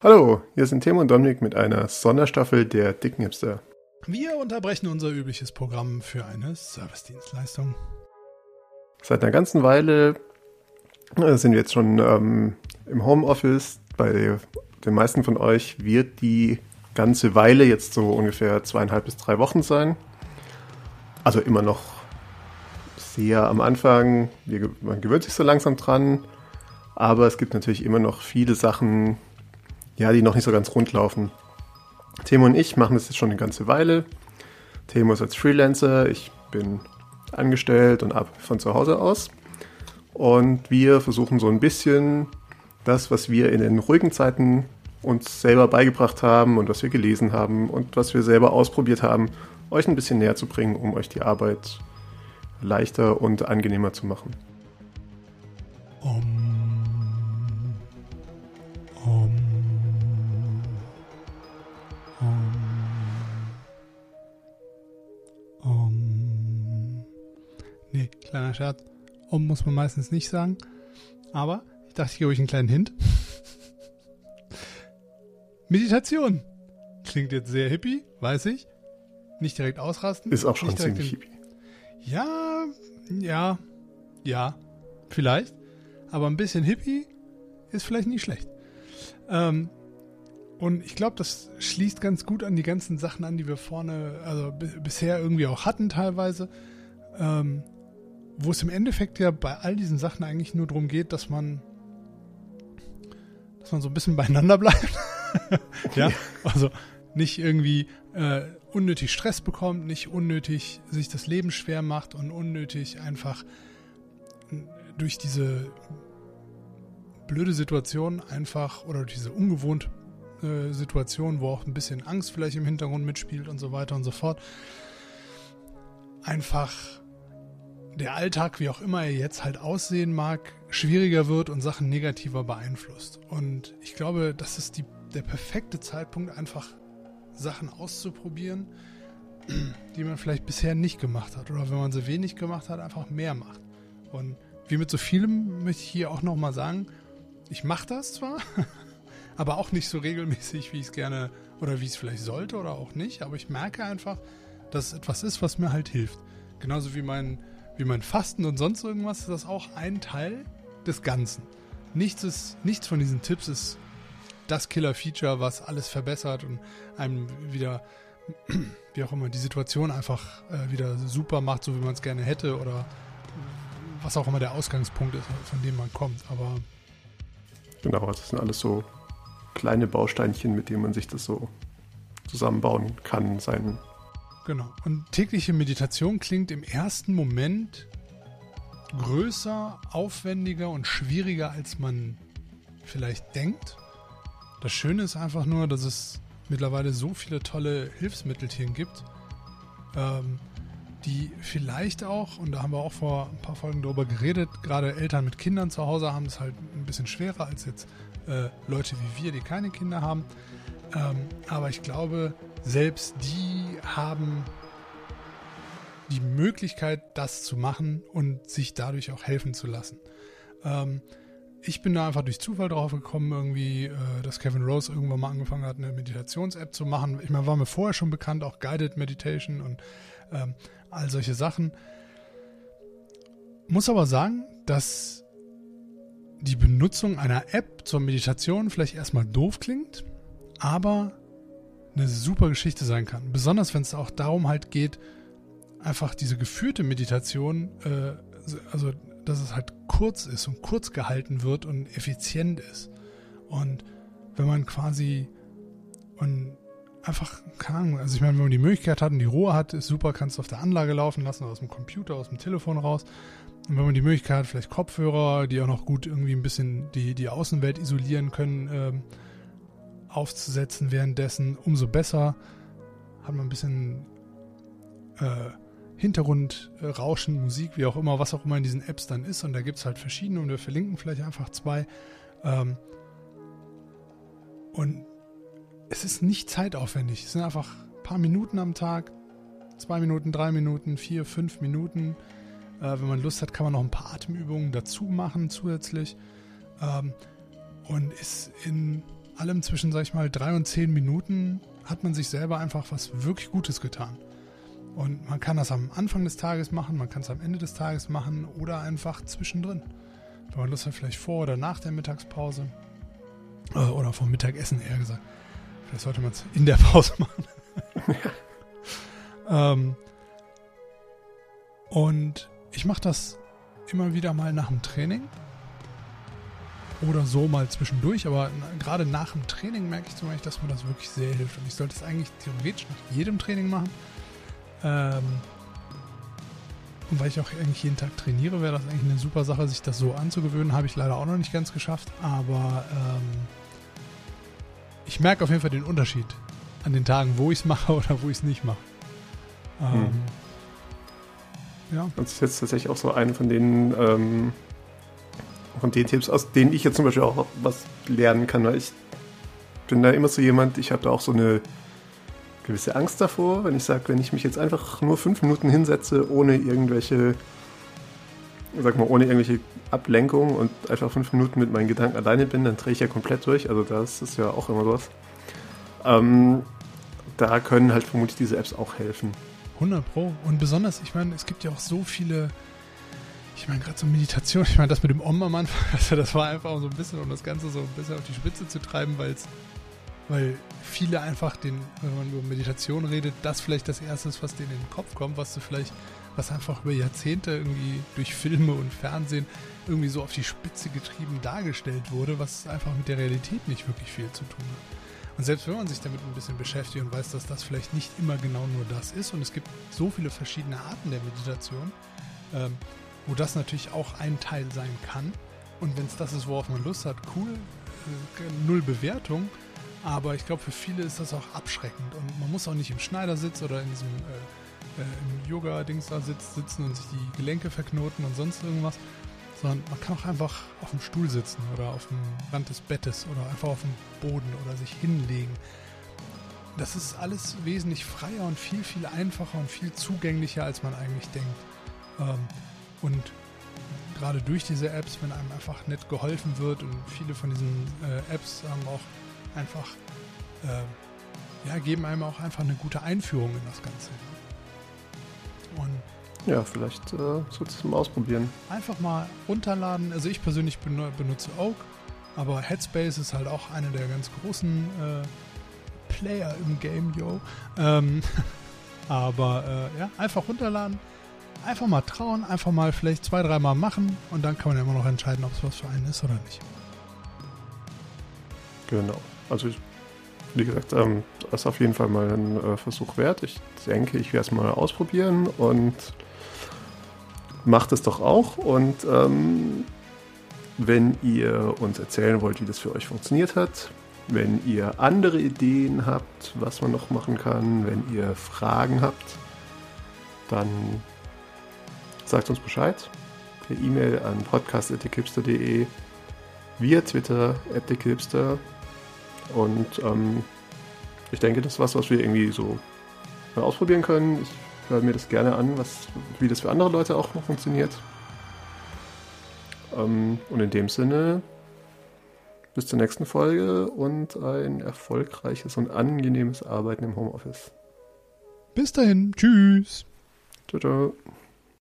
Hallo, hier sind Tim und Dominik mit einer Sonderstaffel der Dicken Hipster. Wir unterbrechen unser übliches Programm für eine Servicedienstleistung. Seit einer ganzen Weile äh, sind wir jetzt schon ähm, im Homeoffice. Bei den meisten von euch wird die ganze Weile jetzt so ungefähr zweieinhalb bis drei Wochen sein. Also immer noch sehr am Anfang. Man gewöhnt sich so langsam dran. Aber es gibt natürlich immer noch viele Sachen, ja, die noch nicht so ganz rund laufen. Timo und ich machen das jetzt schon eine ganze Weile. Timo ist als Freelancer, ich bin angestellt und ab von zu Hause aus. Und wir versuchen so ein bisschen das, was wir in den ruhigen Zeiten uns selber beigebracht haben und was wir gelesen haben und was wir selber ausprobiert haben, euch ein bisschen näher zu bringen, um euch die Arbeit leichter und angenehmer zu machen. Um. Nee, kleiner Scherz. Um muss man meistens nicht sagen. Aber ich dachte, ich gebe euch einen kleinen Hint. Meditation. Klingt jetzt sehr hippie, weiß ich. Nicht direkt ausrasten. Ist auch schon ziemlich hippie. Ja, ja, ja, vielleicht. Aber ein bisschen hippie ist vielleicht nicht schlecht. Ähm, und ich glaube, das schließt ganz gut an die ganzen Sachen an, die wir vorne, also bisher irgendwie auch hatten teilweise. Ähm, wo es im Endeffekt ja bei all diesen Sachen eigentlich nur darum geht, dass man, dass man so ein bisschen beieinander bleibt. ja, also nicht irgendwie äh, unnötig Stress bekommt, nicht unnötig sich das Leben schwer macht und unnötig einfach durch diese blöde Situation einfach oder durch diese ungewohnte äh, Situation, wo auch ein bisschen Angst vielleicht im Hintergrund mitspielt und so weiter und so fort, einfach der Alltag, wie auch immer er jetzt halt aussehen mag, schwieriger wird und Sachen negativer beeinflusst. Und ich glaube, das ist die, der perfekte Zeitpunkt, einfach Sachen auszuprobieren, die man vielleicht bisher nicht gemacht hat. Oder wenn man sie wenig gemacht hat, einfach mehr macht. Und wie mit so vielem möchte ich hier auch nochmal sagen, ich mache das zwar, aber auch nicht so regelmäßig, wie ich es gerne oder wie es vielleicht sollte oder auch nicht. Aber ich merke einfach, dass es etwas ist, was mir halt hilft. Genauso wie mein, wie mein Fasten und sonst irgendwas ist das auch ein Teil des Ganzen. Nichts, ist, nichts von diesen Tipps ist das Killer-Feature, was alles verbessert und einem wieder, wie auch immer, die Situation einfach äh, wieder super macht, so wie man es gerne hätte oder was auch immer der Ausgangspunkt ist, von dem man kommt. Aber genau, das sind alles so kleine Bausteinchen, mit denen man sich das so zusammenbauen kann, sein. Genau. Und tägliche Meditation klingt im ersten Moment größer, aufwendiger und schwieriger, als man vielleicht denkt. Das Schöne ist einfach nur, dass es mittlerweile so viele tolle Hilfsmittelchen gibt, ähm, die vielleicht auch, und da haben wir auch vor ein paar Folgen drüber geredet, gerade Eltern mit Kindern zu Hause haben es halt ein bisschen schwerer als jetzt äh, Leute wie wir, die keine Kinder haben. Ähm, aber ich glaube, selbst die haben die Möglichkeit, das zu machen und sich dadurch auch helfen zu lassen. Ähm, ich bin da einfach durch Zufall drauf gekommen, irgendwie, äh, dass Kevin Rose irgendwann mal angefangen hat, eine Meditations-App zu machen. Ich meine, war mir vorher schon bekannt, auch Guided Meditation und ähm, all solche Sachen. Muss aber sagen, dass die Benutzung einer App zur Meditation vielleicht erstmal doof klingt, aber eine super Geschichte sein kann. Besonders wenn es auch darum halt geht, einfach diese geführte Meditation, äh, also dass es halt kurz ist und kurz gehalten wird und effizient ist. Und wenn man quasi und einfach, keine Ahnung, also ich meine, wenn man die Möglichkeit hat und die Ruhe hat, ist super, kannst du auf der Anlage laufen lassen, aus dem Computer, aus dem Telefon raus. Und wenn man die Möglichkeit hat, vielleicht Kopfhörer, die auch noch gut irgendwie ein bisschen die, die Außenwelt isolieren können, ähm, aufzusetzen währenddessen, umso besser. Hat man ein bisschen äh, Hintergrundrauschen, Musik, wie auch immer, was auch immer in diesen Apps dann ist. Und da gibt es halt verschiedene und wir verlinken vielleicht einfach zwei. Ähm, und es ist nicht zeitaufwendig. Es sind einfach ein paar Minuten am Tag. Zwei Minuten, drei Minuten, vier, fünf Minuten. Äh, wenn man Lust hat, kann man noch ein paar Atemübungen dazu machen zusätzlich. Ähm, und ist in allem zwischen, sag ich mal, drei und zehn Minuten hat man sich selber einfach was wirklich Gutes getan. Und man kann das am Anfang des Tages machen, man kann es am Ende des Tages machen oder einfach zwischendrin. Wenn man Lust hat, vielleicht vor oder nach der Mittagspause. Äh, oder vom Mittagessen eher gesagt. Vielleicht sollte man es in der Pause machen. ähm, und ich mache das immer wieder mal nach dem Training. Oder so mal zwischendurch, aber gerade nach dem Training merke ich zum Beispiel, dass mir das wirklich sehr hilft. Und ich sollte es eigentlich theoretisch nach jedem Training machen. Ähm, und weil ich auch eigentlich jeden Tag trainiere, wäre das eigentlich eine super Sache, sich das so anzugewöhnen. Habe ich leider auch noch nicht ganz geschafft. Aber ähm, ich merke auf jeden Fall den Unterschied an den Tagen, wo ich es mache oder wo ich es nicht mache. Ähm, hm. Ja. Das ist jetzt tatsächlich auch so eine von den, ähm, von den Tipps, aus denen ich jetzt zum Beispiel auch was lernen kann, weil ich bin da immer so jemand, ich habe da auch so eine gewisse Angst davor, wenn ich sage, wenn ich mich jetzt einfach nur fünf Minuten hinsetze, ohne irgendwelche, sag mal, ohne irgendwelche Ablenkung und einfach fünf Minuten mit meinen Gedanken alleine bin, dann drehe ich ja komplett durch. Also das ist ja auch immer sowas. Ähm, da können halt vermutlich diese Apps auch helfen. 100 Pro. Und besonders, ich meine, es gibt ja auch so viele, ich meine, gerade so Meditation, ich meine, das mit dem Om am Anfang, also das war einfach so ein bisschen, um das Ganze so ein bisschen auf die Spitze zu treiben, weil es weil viele einfach den, wenn man über Meditation redet, das vielleicht das erste ist, was denen in den Kopf kommt, was du vielleicht, was einfach über Jahrzehnte irgendwie durch Filme und Fernsehen irgendwie so auf die Spitze getrieben dargestellt wurde, was einfach mit der Realität nicht wirklich viel zu tun hat. Und selbst wenn man sich damit ein bisschen beschäftigt und weiß, dass das vielleicht nicht immer genau nur das ist, und es gibt so viele verschiedene Arten der Meditation, ähm, wo das natürlich auch ein Teil sein kann. Und wenn es das ist, worauf man Lust hat, cool, äh, null Bewertung. Aber ich glaube, für viele ist das auch abschreckend. Und man muss auch nicht im Schneidersitz oder in diesem äh, äh, Yoga-Dings da sitz, sitzen und sich die Gelenke verknoten und sonst irgendwas. Sondern man kann auch einfach auf dem Stuhl sitzen oder auf dem Rand des Bettes oder einfach auf dem Boden oder sich hinlegen. Das ist alles wesentlich freier und viel, viel einfacher und viel zugänglicher, als man eigentlich denkt. Ähm, und gerade durch diese Apps, wenn einem einfach nett geholfen wird und viele von diesen äh, Apps haben auch einfach, äh, ja, geben einem auch einfach eine gute Einführung in das Ganze. Und ja, vielleicht äh, solltest du es mal ausprobieren. Einfach mal runterladen. Also ich persönlich benutze Oak, aber Headspace ist halt auch einer der ganz großen äh, Player im Game, yo. Ähm, aber äh, ja, einfach runterladen, einfach mal trauen, einfach mal vielleicht zwei, dreimal machen und dann kann man ja immer noch entscheiden, ob es was für einen ist oder nicht. Genau. Also ich, wie gesagt, ähm, das ist auf jeden Fall mal ein äh, Versuch wert. Ich denke, ich werde es mal ausprobieren und macht es doch auch. Und ähm, wenn ihr uns erzählen wollt, wie das für euch funktioniert hat, wenn ihr andere Ideen habt, was man noch machen kann, wenn ihr Fragen habt, dann sagt uns Bescheid per E-Mail an podcast.dekipster.de, via Twitter at und ähm, ich denke, das ist was, was wir irgendwie so mal ausprobieren können. Ich höre mir das gerne an, was, wie das für andere Leute auch noch funktioniert. Ähm, und in dem Sinne, bis zur nächsten Folge und ein erfolgreiches und angenehmes Arbeiten im Homeoffice. Bis dahin, tschüss. Ciao, ciao.